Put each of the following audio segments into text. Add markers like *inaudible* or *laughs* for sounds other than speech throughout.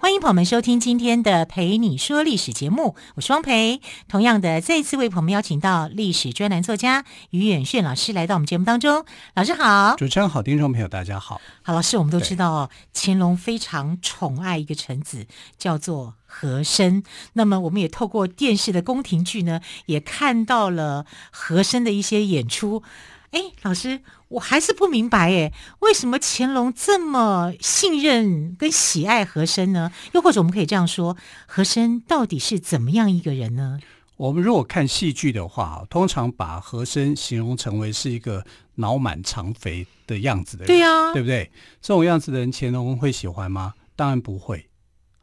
欢迎朋友们收听今天的《陪你说历史》节目，我是汪培。同样的，再一次为朋友们邀请到历史专栏作家于远炫老师来到我们节目当中。老师好，主持人好，听众朋友大家好。好，老师，我们都知道乾隆非常宠爱一个臣子，叫做和珅。那么，我们也透过电视的宫廷剧呢，也看到了和珅的一些演出。哎，老师，我还是不明白哎，为什么乾隆这么信任跟喜爱和珅呢？又或者我们可以这样说，和珅到底是怎么样一个人呢？我们如果看戏剧的话，通常把和珅形容成为是一个脑满肠肥的样子的人，对呀、啊，对不对？这种样子的人，乾隆会喜欢吗？当然不会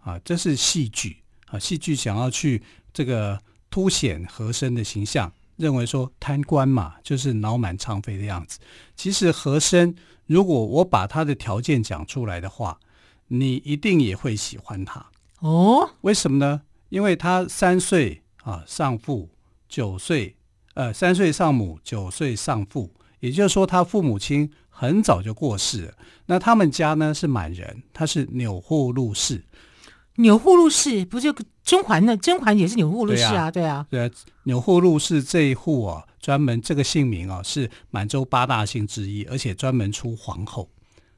啊，这是戏剧啊，戏剧想要去这个凸显和珅的形象。认为说贪官嘛，就是脑满肠肥的样子。其实和珅，如果我把他的条件讲出来的话，你一定也会喜欢他哦。为什么呢？因为他三岁啊丧父，九岁呃三岁丧母，九岁丧父，也就是说他父母亲很早就过世了。那他们家呢是满人，他是钮祜禄氏。钮祜禄氏不就甄嬛呢？甄嬛也是钮祜禄氏啊，对啊，对啊。钮祜禄氏这一户啊，专门这个姓名啊，是满洲八大姓之一，而且专门出皇后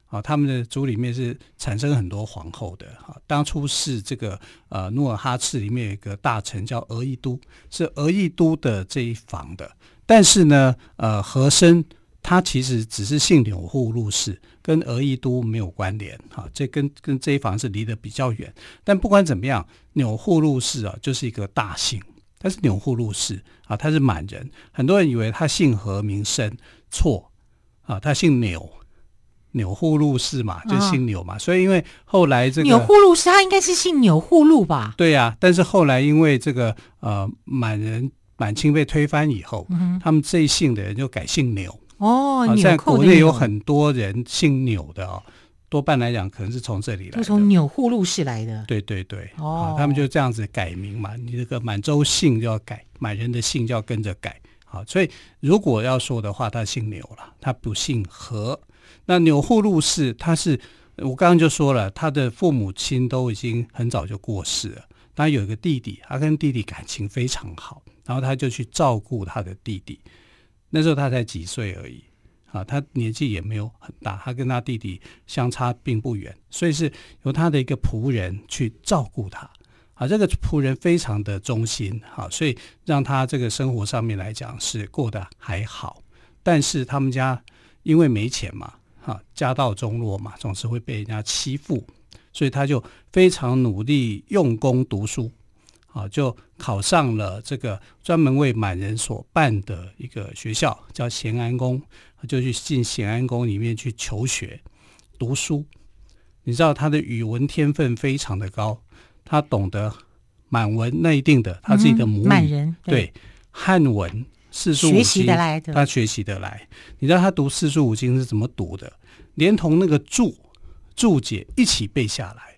啊。他们的族里面是产生很多皇后的啊。当初是这个呃努尔哈赤里面有一个大臣叫额亦都，是额亦都的这一房的。但是呢，呃，和珅。他其实只是姓钮祜禄氏，跟额亦都没有关联哈，这跟跟这一房是离得比较远。但不管怎么样，钮祜禄氏啊，就是一个大姓，他是钮祜禄氏啊，他是满人。很多人以为他姓何名生，错啊，他姓钮，钮祜禄氏嘛，就姓钮嘛。啊、所以因为后来这个钮祜禄氏，他应该是姓钮祜禄吧？对呀、啊，但是后来因为这个呃满人满清被推翻以后，嗯、他们这一姓的人就改姓钮。哦，现在国内有很多人姓钮的哦，多半来讲可能是从这里来的，从钮祜禄氏来的。对对对，哦，他们就这样子改名嘛，你这个满洲姓就要改，满人的姓就要跟着改。好，所以如果要说的话，他姓钮了，他不姓何。那钮祜禄氏，他是我刚刚就说了，他的父母亲都已经很早就过世了，他有一个弟弟，他跟弟弟感情非常好，然后他就去照顾他的弟弟。那时候他才几岁而已，啊，他年纪也没有很大，他跟他弟弟相差并不远，所以是由他的一个仆人去照顾他，啊，这个仆人非常的忠心，啊，所以让他这个生活上面来讲是过得还好，但是他们家因为没钱嘛，哈，家道中落嘛，总是会被人家欺负，所以他就非常努力用功读书。啊，就考上了这个专门为满人所办的一个学校，叫咸安宫，就去进咸安宫里面去求学读书。你知道他的语文天分非常的高，他懂得满文内定的，他自己的母语，满、嗯、人对，对汉文四书五经，他学习得来。你知道他读四书五经是怎么读的？连同那个注注解一起背下来。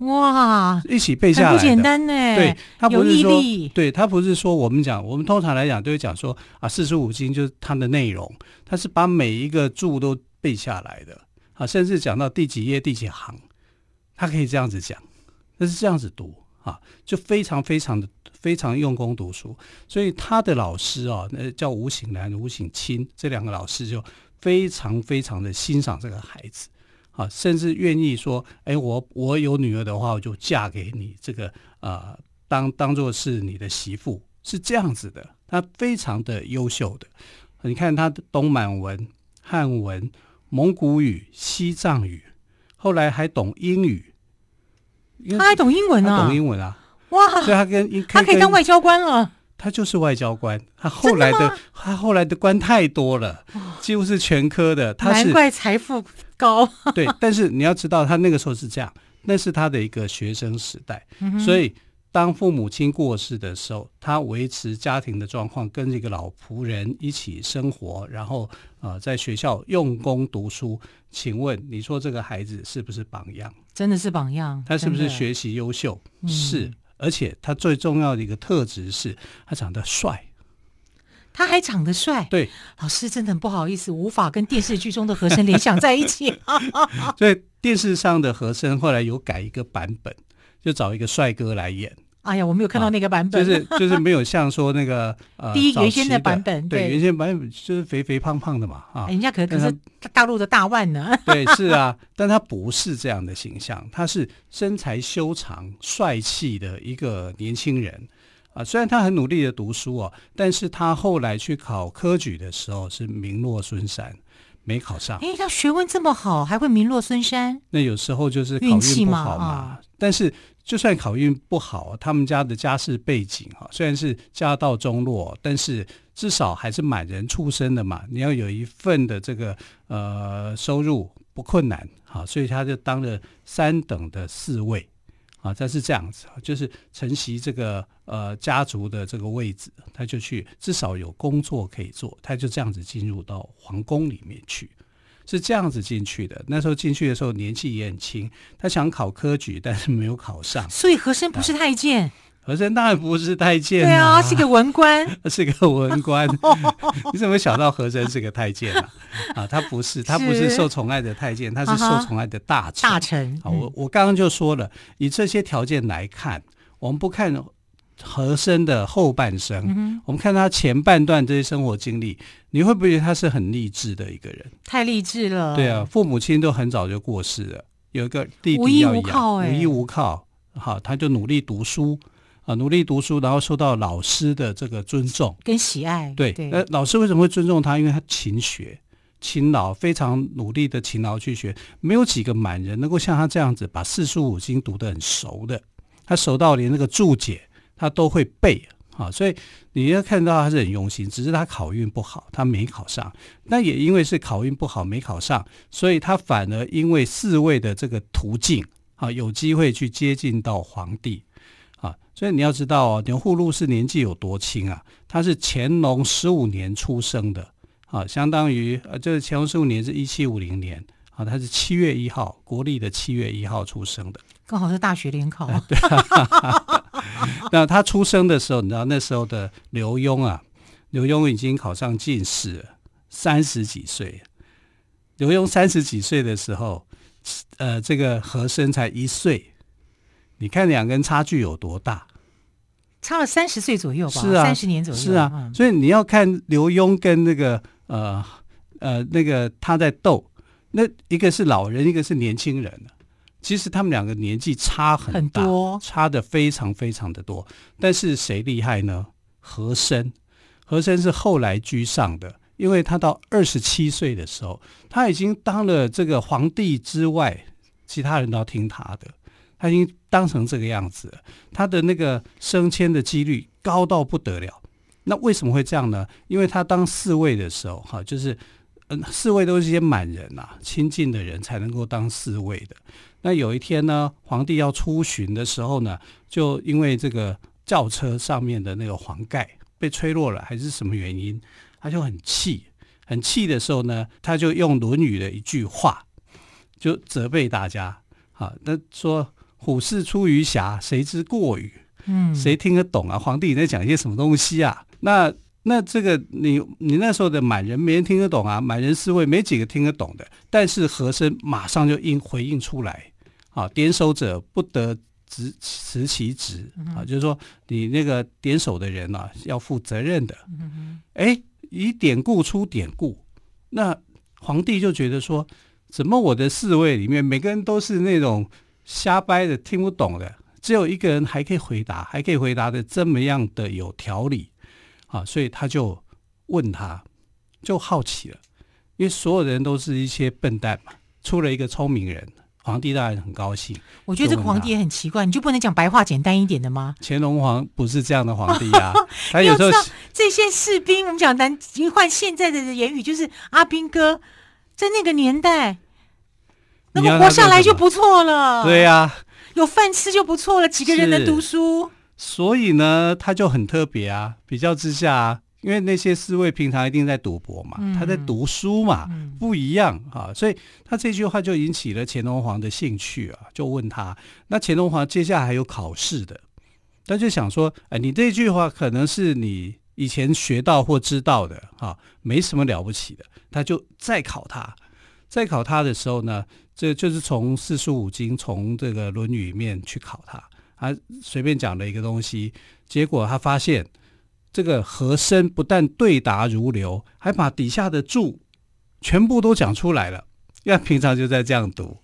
哇，一起背下来，不简单呢。对，他不是说。对，他不是说我们讲，我们通常来讲都会讲说啊，四书五经就是它的内容，他是把每一个注都背下来的啊，甚至讲到第几页第几行，他可以这样子讲，那是这样子读啊，就非常非常的非常用功读书。所以他的老师啊，那叫吴醒南、吴醒清这两个老师就非常非常的欣赏这个孩子。啊，甚至愿意说，哎，我我有女儿的话，我就嫁给你，这个呃，当当做是你的媳妇，是这样子的。他非常的优秀的，你看他懂满文、汉文、蒙古语、西藏语，后来还懂英语。他还懂英文啊？懂英文啊？哇！所以他跟他可以当外交官了。他就是外交官，他后来的，的他后来的官太多了，几乎是全科的。他是难怪财富高。*laughs* 对，但是你要知道，他那个时候是这样，那是他的一个学生时代，嗯、所以当父母亲过世的时候，他维持家庭的状况，跟这个老仆人一起生活，然后呃，在学校用功读书。请问，你说这个孩子是不是榜样？真的是榜样。他是不是学习优秀？是，嗯、而且他最重要的一个特质是他长得帅。他还长得帅。对，老师真的很不好意思，无法跟电视剧中的和珅联想在一起。*laughs* 所以电视上的和珅后来有改一个版本。就找一个帅哥来演。哎呀，我没有看到那个版本，啊、就是就是没有像说那个 *laughs* 呃，第一原先的版本，对，对原先版本就是肥肥胖胖的嘛啊，人家可可是大陆的大腕呢。*laughs* 对，是啊，但他不是这样的形象，他是身材修长、帅气的一个年轻人啊。虽然他很努力的读书哦，但是他后来去考科举的时候是名落孙山，没考上。哎，他学问这么好，还会名落孙山？那有时候就是考运不好嘛，啊、但是。就算考运不好，他们家的家世背景哈，虽然是家道中落，但是至少还是满人出身的嘛。你要有一份的这个呃收入不困难哈，所以他就当了三等的侍卫啊。他是这样子，就是承袭这个呃家族的这个位置，他就去至少有工作可以做，他就这样子进入到皇宫里面去。是这样子进去的。那时候进去的时候年纪也很轻，他想考科举，但是没有考上。所以和珅不是太监，和珅当然不是太监，对啊，是个文官，*laughs* 是个文官。*laughs* 你怎么想到和珅是个太监啊？啊，他不是，他不是受宠爱的太监，他是受宠爱的大臣。大臣。啊，我我刚刚就说了，以这些条件来看，我们不看。和珅的后半生，嗯、我们看他前半段这些生活经历，你会不会觉得他是很励志的一个人？太励志了。对啊，父母亲都很早就过世了，有一个弟弟要养，无依无靠，欸，无依无靠。好，他就努力读书啊，努力读书，然后受到老师的这个尊重跟喜爱。对，那对老师为什么会尊重他？因为他勤学、勤劳，非常努力的勤劳去学。没有几个满人能够像他这样子把四书五经读得很熟的，他熟到连那个注解。他都会背啊，所以你要看到他是很用心，只是他考运不好，他没考上。那也因为是考运不好没考上，所以他反而因为四位的这个途径啊，有机会去接近到皇帝啊。所以你要知道哦，牛祜禄是年纪有多轻啊？他是乾隆十五年出生的啊，相当于呃，这乾隆十五年是一七五零年啊，他是七月一号，国历的七月一号出生的，刚好是大学联考。啊对 *laughs* *laughs* 那他出生的时候，你知道那时候的刘墉啊，刘墉已经考上进士了，三十几岁。刘墉三十几岁的时候，呃，这个和珅才一岁，你看两个人差距有多大？差了三十岁左右吧，是啊，三十年左右。是啊，所以你要看刘墉跟那个呃呃那个他在斗，那一个是老人，一个是年轻人。其实他们两个年纪差很大，很多，差的非常非常的多。但是谁厉害呢？和珅，和珅是后来居上的，因为他到二十七岁的时候，他已经当了这个皇帝之外，其他人都要听他的，他已经当成这个样子了，他的那个升迁的几率高到不得了。那为什么会这样呢？因为他当侍卫的时候，哈，就是嗯，侍卫都是一些满人呐、啊，亲近的人才能够当侍卫的。那有一天呢，皇帝要出巡的时候呢，就因为这个轿车上面的那个黄盖被吹落了，还是什么原因，他就很气，很气的时候呢，他就用《论语》的一句话，就责备大家，好，那说虎视出于柙，谁知过与？嗯，谁听得懂啊？皇帝你在讲一些什么东西啊？那。那这个你你那时候的满人没人听得懂啊，满人侍卫没几个听得懂的。但是和珅马上就应回应出来，啊，点手者不得执辞其职啊，就是说你那个点手的人啊要负责任的。哎，以典故出典故，那皇帝就觉得说，怎么我的侍卫里面每个人都是那种瞎掰的听不懂的，只有一个人还可以回答，还可以回答的这么样的有条理。啊，所以他就问他，就好奇了，因为所有人都是一些笨蛋嘛，出了一个聪明人，皇帝当然很高兴。我觉得这个皇帝也很奇怪，你就不能讲白话简单一点的吗？乾隆皇不是这样的皇帝啊，*laughs* 他有时候这些士兵，我们讲南，换现在的言语就是阿兵哥，在那个年代，能够活下来就不错了。对呀、啊，有饭吃就不错了，几个人能读书。所以呢，他就很特别啊。比较之下啊，因为那些侍卫平常一定在赌博嘛，嗯、他在读书嘛，嗯、不一样啊。所以他这句话就引起了乾隆皇的兴趣啊，就问他。那乾隆皇接下来还有考试的，他就想说，哎，你这句话可能是你以前学到或知道的啊，没什么了不起的。他就再考他，再考他的时候呢，这就是从四书五经，从这个《论语》里面去考他。他随便讲了一个东西，结果他发现这个和珅不但对答如流，还把底下的注全部都讲出来了。因为平常就在这样读，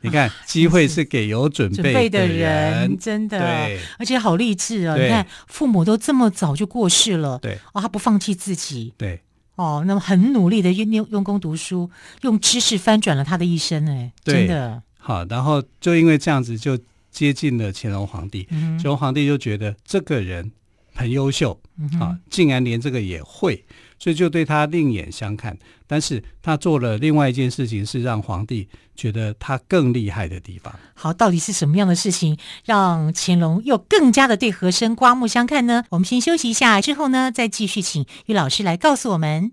你看，啊、机会是给有准备的人，真的，对，而且好励志啊！你看，父母都这么早就过世了，对，哦，他不放弃自己，对。哦，那么很努力的用用用功读书，用知识翻转了他的一生，哎，真的好。然后就因为这样子，就接近了乾隆皇帝。嗯、乾隆皇帝就觉得这个人很优秀，嗯、啊，竟然连这个也会。所以就对他另眼相看，但是他做了另外一件事情，是让皇帝觉得他更厉害的地方。好，到底是什么样的事情，让乾隆又更加的对和珅刮目相看呢？我们先休息一下，之后呢，再继续请于老师来告诉我们。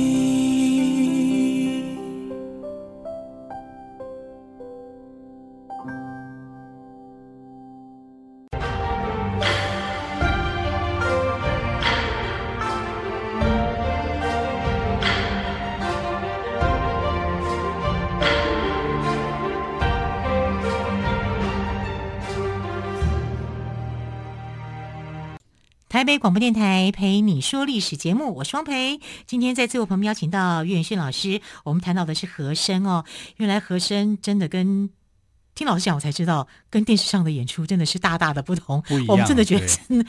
北广播电台陪你说历史节目，我是汪蓓。今天在自我旁边邀请到岳云迅老师，我们谈到的是和声哦。原来和声真的跟听老师讲，我才知道跟电视上的演出真的是大大的不同。我们真的觉得真的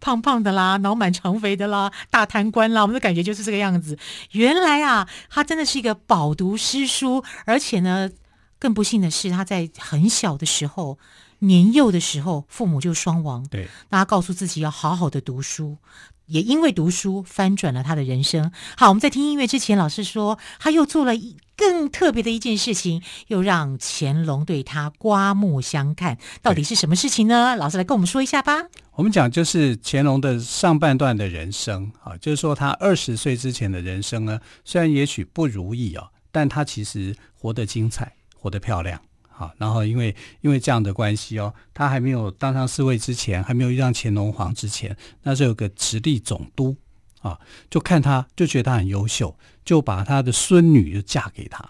胖胖的啦，脑满肠肥的啦，大贪官啦，我们的感觉就是这个样子。原来啊，他真的是一个饱读诗书，而且呢，更不幸的是他在很小的时候。年幼的时候，父母就双亡。对，那他告诉自己要好好的读书，也因为读书翻转了他的人生。好，我们在听音乐之前，老师说他又做了一更特别的一件事情，又让乾隆对他刮目相看。到底是什么事情呢？老师来跟我们说一下吧。我们讲就是乾隆的上半段的人生啊，就是说他二十岁之前的人生呢，虽然也许不如意啊，但他其实活得精彩，活得漂亮。好，然后因为因为这样的关系哦，他还没有当上侍卫之前，还没有遇上乾隆皇之前，那时候有个直隶总督啊，就看他就觉得他很优秀，就把他的孙女就嫁给他。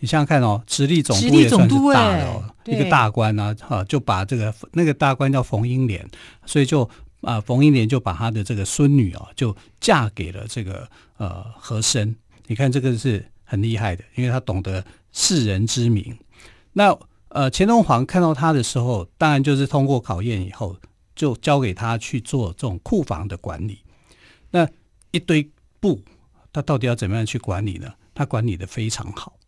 你想想看哦，直隶总督也算是大的哦，一个大官啊，哈，就把这个那个大官叫冯英莲，所以就啊，冯英莲就把他的这个孙女啊，就嫁给了这个呃和珅。你看这个是很厉害的，因为他懂得世人之名。那呃，乾隆皇看到他的时候，当然就是通过考验以后，就交给他去做这种库房的管理。那一堆布，他到底要怎么样去管理呢？他管理的非常好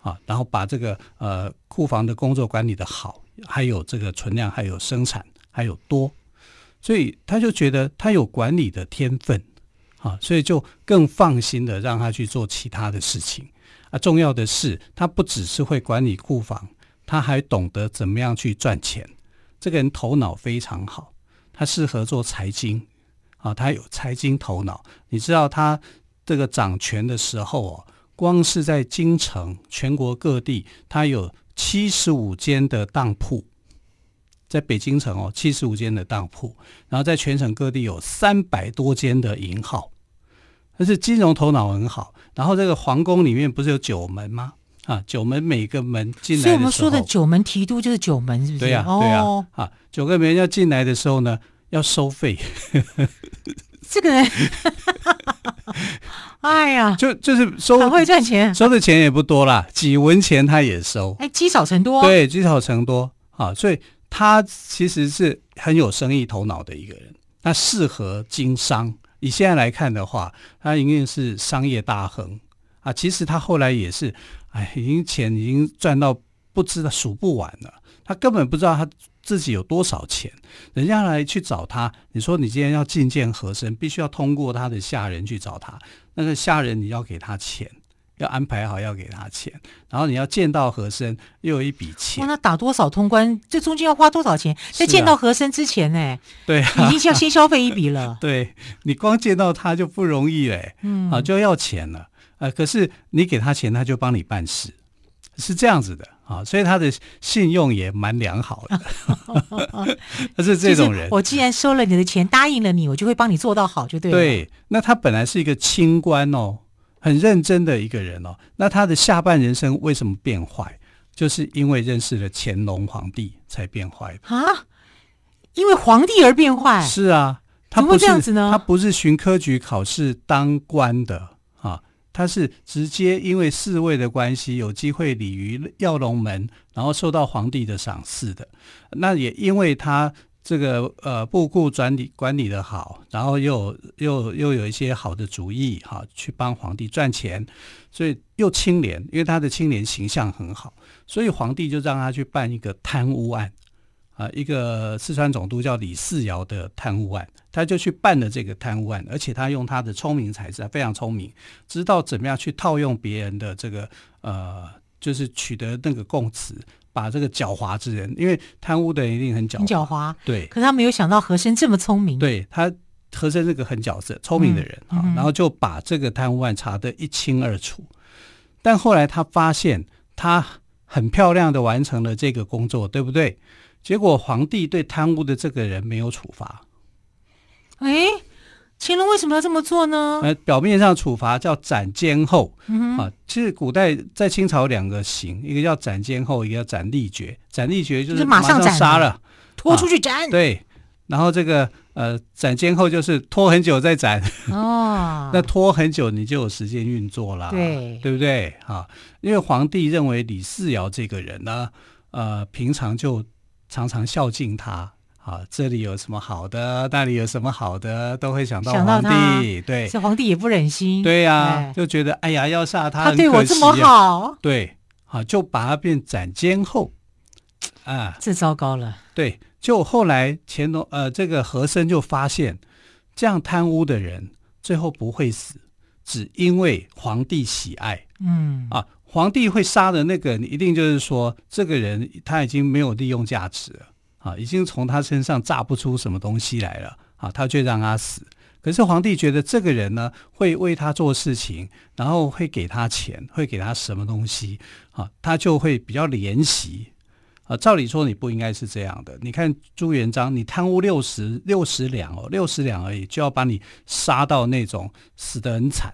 啊，然后把这个呃库房的工作管理的好，还有这个存量，还有生产，还有多，所以他就觉得他有管理的天分啊，所以就更放心的让他去做其他的事情。啊，重要的是，他不只是会管理库房，他还懂得怎么样去赚钱。这个人头脑非常好，他适合做财经啊，他有财经头脑。你知道他这个掌权的时候哦，光是在京城全国各地，他有七十五间的当铺，在北京城哦，七十五间的当铺，然后在全省各地有三百多间的银号。但是金融头脑很好，然后这个皇宫里面不是有九门吗？啊，九门每个门进来所以我们说的九门提督就是九门，是不是？对呀、啊，对呀、啊，哦、啊，九个门要进来的时候呢，要收费。这个人，*laughs* 哎呀，就就是收很会赚钱，收的钱也不多啦，几文钱他也收。哎，积少成多，对，积少成多啊，所以他其实是很有生意头脑的一个人，他适合经商。以现在来看的话，他一定是商业大亨啊。其实他后来也是，哎，已经钱已经赚到不知道数不完了。他根本不知道他自己有多少钱。人家来去找他，你说你今天要觐见和珅，必须要通过他的下人去找他。那个下人你要给他钱。要安排好，要给他钱，然后你要见到和珅，又有一笔钱。那打多少通关？这中间要花多少钱？在见到和珅之前呢？对，已经要先消费一笔了。*laughs* 对，你光见到他就不容易嘞，嗯，啊，就要钱了。呃，可是你给他钱，他就帮你办事，是这样子的啊。所以他的信用也蛮良好的。*laughs* 他是这种人。*laughs* 我既然收了你的钱，答应了你，我就会帮你做到好，就对了。对，那他本来是一个清官哦。很认真的一个人哦，那他的下半人生为什么变坏？就是因为认识了乾隆皇帝才变坏的啊！因为皇帝而变坏？是啊，他不是这样子呢？他不是循科举考试当官的啊，他是直接因为侍卫的关系，有机会礼于耀龙门，然后受到皇帝的赏识的。那也因为他。这个呃，布库管理管理的好，然后又又又有一些好的主意哈，去帮皇帝赚钱，所以又清廉，因为他的清廉形象很好，所以皇帝就让他去办一个贪污案啊，一个四川总督叫李嗣尧的贪污案，他就去办了这个贪污案，而且他用他的聪明才智，非常聪明，知道怎么样去套用别人的这个呃，就是取得那个供词。把这个狡猾之人，因为贪污的人一定很狡猾，很狡猾，对。可是他没有想到和珅这么聪明，对他和珅是个很角色聪明的人啊、嗯嗯，然后就把这个贪污案查得一清二楚。但后来他发现，他很漂亮的完成了这个工作，对不对？结果皇帝对贪污的这个人没有处罚。哎。乾隆为什么要这么做呢？呃，表面上处罚叫斩监候，嗯，啊，其实古代在清朝两个刑，一个叫斩监候，一个叫斩立决。斩立决就是马上杀了，拖出去斩，啊。对，然后这个呃斩监候就是拖很久再斩。哦，*laughs* 那拖很久你就有时间运作了，对，对不对？啊，因为皇帝认为李世尧这个人呢，呃，平常就常常孝敬他。啊，这里有什么好的，那里有什么好的，都会想到皇帝。对，这皇帝也不忍心。对呀、啊，就觉得哎呀，要杀他，他对我这么好。对，啊，就把他变斩监候。啊，这糟糕了。对，就后来乾隆呃，这个和珅就发现，这样贪污的人最后不会死，只因为皇帝喜爱。嗯啊，皇帝会杀的那个，你一定就是说，这个人他已经没有利用价值了。啊，已经从他身上榨不出什么东西来了啊，他却让他死。可是皇帝觉得这个人呢，会为他做事情，然后会给他钱，会给他什么东西啊，他就会比较怜惜啊。照理说你不应该是这样的。你看朱元璋，你贪污六十六十两哦，六十两而已，就要把你杀到那种死得很惨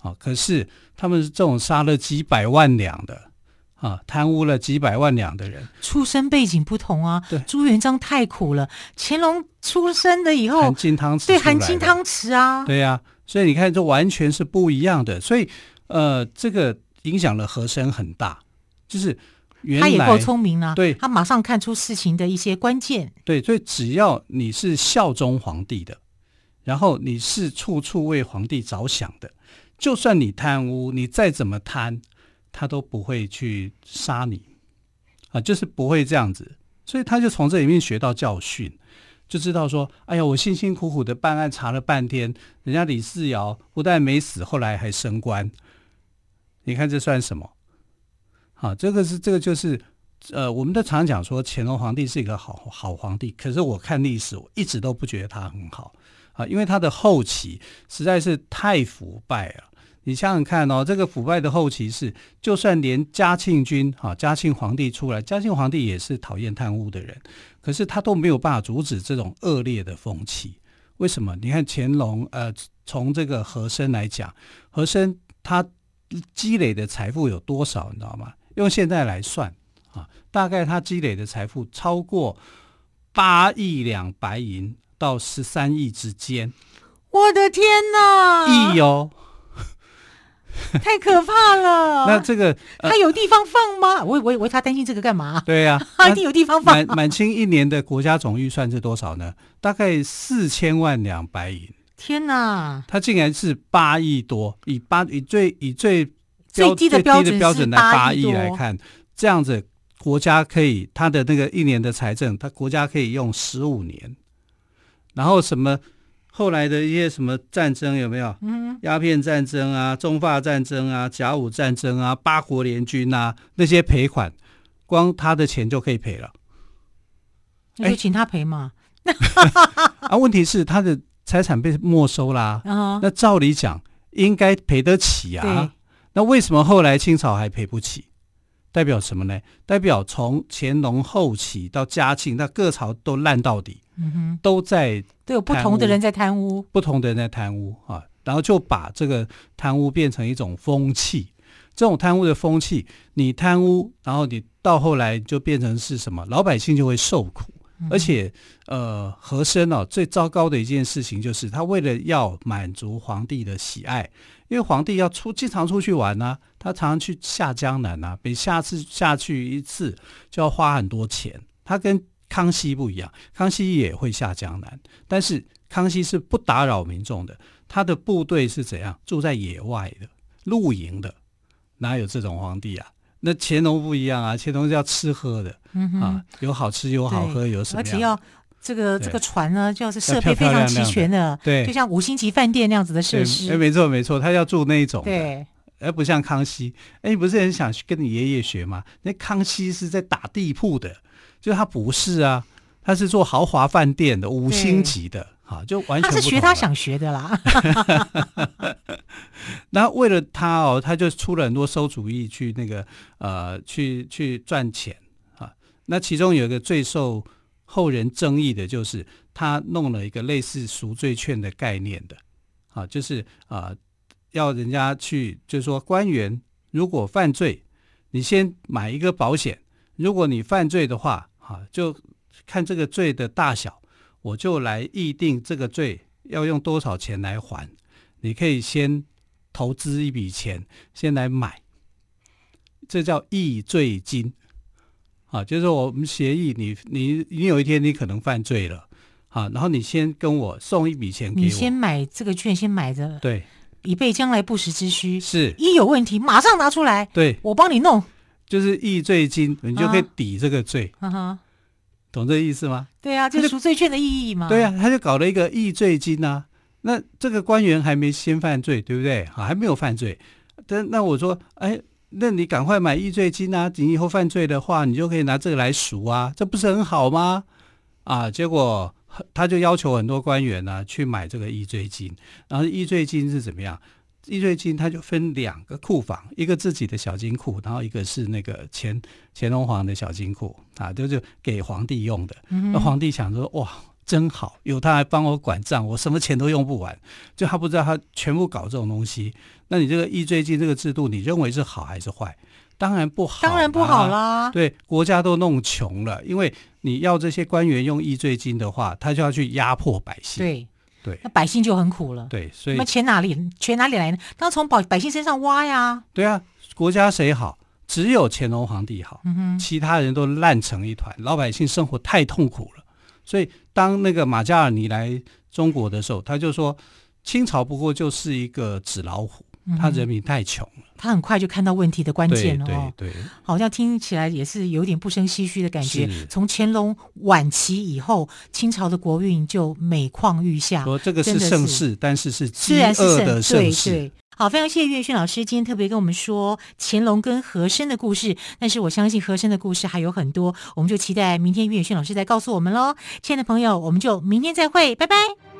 啊。可是他们这种杀了几百万两的。啊，贪污了几百万两的人，出身背景不同啊。对，朱元璋太苦了，乾隆出生了以后含金汤匙，对，含金汤匙啊。对呀、啊，所以你看，这完全是不一样的。所以，呃，这个影响了和珅很大，就是原来他也够聪明啊。对，他马上看出事情的一些关键。对，所以只要你是效忠皇帝的，然后你是处处为皇帝着想的，就算你贪污，你再怎么贪。他都不会去杀你，啊，就是不会这样子，所以他就从这里面学到教训，就知道说，哎呀，我辛辛苦苦的办案查了半天，人家李世尧不但没死，后来还升官，你看这算什么？好，这个是这个就是，呃，我们都常讲说乾隆皇帝是一个好好皇帝，可是我看历史，我一直都不觉得他很好啊，因为他的后期实在是太腐败了。你想想看哦，这个腐败的后期是，就算连嘉庆君哈，嘉庆皇帝出来，嘉庆皇帝也是讨厌贪污的人，可是他都没有办法阻止这种恶劣的风气。为什么？你看乾隆，呃，从这个和珅来讲，和珅他积累的财富有多少？你知道吗？用现在来算啊，大概他积累的财富超过八亿两白银到十三亿之间。我的天哪！亿哦。*laughs* 太可怕了。那这个他、呃、有地方放吗？我我我他担心这个干嘛？对呀、啊，*laughs* 他一定有地方放。满满清一年的国家总预算是多少呢？大概四千万两白银。天哪！他竟然是八亿多，以八以最以最最低的标准，标准来八亿来看，这样子国家可以他的那个一年的财政，他国家可以用十五年。然后什么后来的一些什么战争有没有？嗯，鸦片战争啊，中法战争啊，甲午战争啊，八国联军啊，那些赔款，光他的钱就可以赔了。那就请他赔嘛。*laughs* 啊，问题是他的财产被没收啦、啊。那照理讲应该赔得起啊。那为什么后来清朝还赔不起？代表什么呢？代表从乾隆后期到嘉庆，那各朝都烂到底。嗯哼，都在都有不同的人在贪污，不同的人在贪污啊，然后就把这个贪污变成一种风气。这种贪污的风气，你贪污，然后你到后来就变成是什么？老百姓就会受苦。嗯、而且，呃，和珅哦，最糟糕的一件事情就是他为了要满足皇帝的喜爱，因为皇帝要出经常出去玩呢、啊，他常常去下江南啊，每下次下去一次就要花很多钱。他跟康熙不一样，康熙也会下江南，但是康熙是不打扰民众的。他的部队是怎样住在野外的露营的，哪有这种皇帝啊？那乾隆不一样啊，乾隆是要吃喝的，嗯啊，有好吃有好喝，有什么？而且要这个这个船呢，就是设备非常齐全的，对，就像五星级饭店那样子的设施。哎，没错没错，他要住那一种，对，而不像康熙。哎，你不是很想去跟你爷爷学吗？那康熙是在打地铺的。就他不是啊，他是做豪华饭店的五星级的，哈，就完全。他是学他想学的啦。*laughs* 那为了他哦，他就出了很多馊主意去那个呃，去去赚钱啊。那其中有一个最受后人争议的，就是他弄了一个类似赎罪券的概念的，啊，就是啊、要人家去，就是说官员如果犯罪，你先买一个保险，如果你犯罪的话。啊，就看这个罪的大小，我就来议定这个罪要用多少钱来还。你可以先投资一笔钱，先来买，这叫议罪金。啊，就是说我们协议你，你你有一天你可能犯罪了，啊，然后你先跟我送一笔钱给我，你先买这个券，先买着，对，以备将来不时之需。是，一有问题马上拿出来，对，我帮你弄。就是易罪金，你就可以抵这个罪，啊、懂这意思吗？对啊，就是赎罪券的意义嘛。对啊，他就搞了一个易罪金啊。那这个官员还没先犯罪，对不对？啊，还没有犯罪。但那我说，哎，那你赶快买易罪金啊！你以后犯罪的话，你就可以拿这个来赎啊，这不是很好吗？啊，结果他就要求很多官员呢、啊、去买这个易罪金，然后易罪金是怎么样？易罪金，它就分两个库房，一个自己的小金库，然后一个是那个乾乾隆皇的小金库啊，就是给皇帝用的。那、嗯、皇帝想说，哇，真好，有他来帮我管账，我什么钱都用不完。就他不知道他全部搞这种东西。那你这个易罪金这个制度，你认为是好还是坏？当然不好，当然不好啦。对，国家都弄穷了，因为你要这些官员用易罪金的话，他就要去压迫百姓。对。对，那百姓就很苦了。对，所以那钱哪里钱哪里来呢？当从百百姓身上挖呀。对啊，国家谁好？只有乾隆皇帝好，嗯哼，其他人都烂成一团，老百姓生活太痛苦了。所以当那个马加尔尼来中国的时候，他就说，清朝不过就是一个纸老虎。他人民太穷了，他很快就看到问题的关键了哦。对，对，对，好像听起来也是有点不生唏嘘的感觉。从乾隆晚期以后，清朝的国运就每况愈下。说这个是盛世，但是是饥饿的盛世。对对，好，非常谢谢岳轩老师今天特别跟我们说乾隆跟和珅的故事。但是我相信和珅的故事还有很多，我们就期待明天岳轩老师再告诉我们喽。亲爱的朋友，我们就明天再会，拜拜。